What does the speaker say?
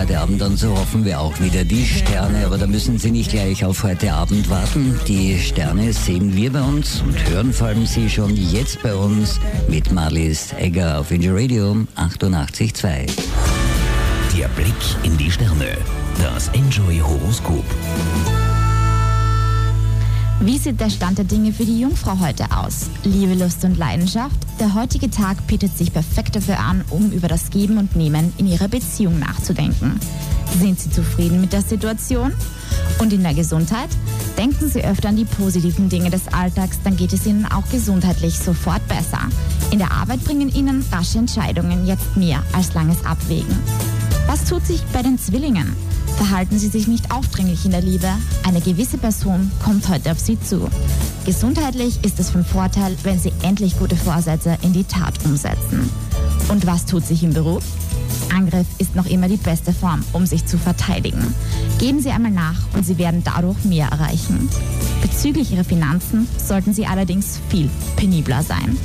heute Abend und so hoffen wir auch wieder die Sterne. Aber da müssen Sie nicht gleich auf heute Abend warten. Die Sterne sehen wir bei uns und hören vor allem Sie schon jetzt bei uns mit Marlies Egger auf Inge Radio 88.2. Der Blick in die Sterne. Das Enjoy Horoskop. Wie sieht der Stand der Dinge für die Jungfrau heute aus? Liebe, Lust und Leidenschaft? Der heutige Tag bietet sich perfekt dafür an, um über das Geben und Nehmen in Ihrer Beziehung nachzudenken. Sind Sie zufrieden mit der Situation? Und in der Gesundheit? Denken Sie öfter an die positiven Dinge des Alltags, dann geht es Ihnen auch gesundheitlich sofort besser. In der Arbeit bringen Ihnen rasche Entscheidungen jetzt mehr als langes Abwägen. Was tut sich bei den Zwillingen? Verhalten Sie sich nicht aufdringlich in der Liebe. Eine gewisse Person kommt heute auf Sie zu. Gesundheitlich ist es von Vorteil, wenn Sie endlich gute Vorsätze in die Tat umsetzen. Und was tut sich im Beruf? Angriff ist noch immer die beste Form, um sich zu verteidigen. Geben Sie einmal nach und Sie werden dadurch mehr erreichen. Bezüglich Ihrer Finanzen sollten Sie allerdings viel penibler sein.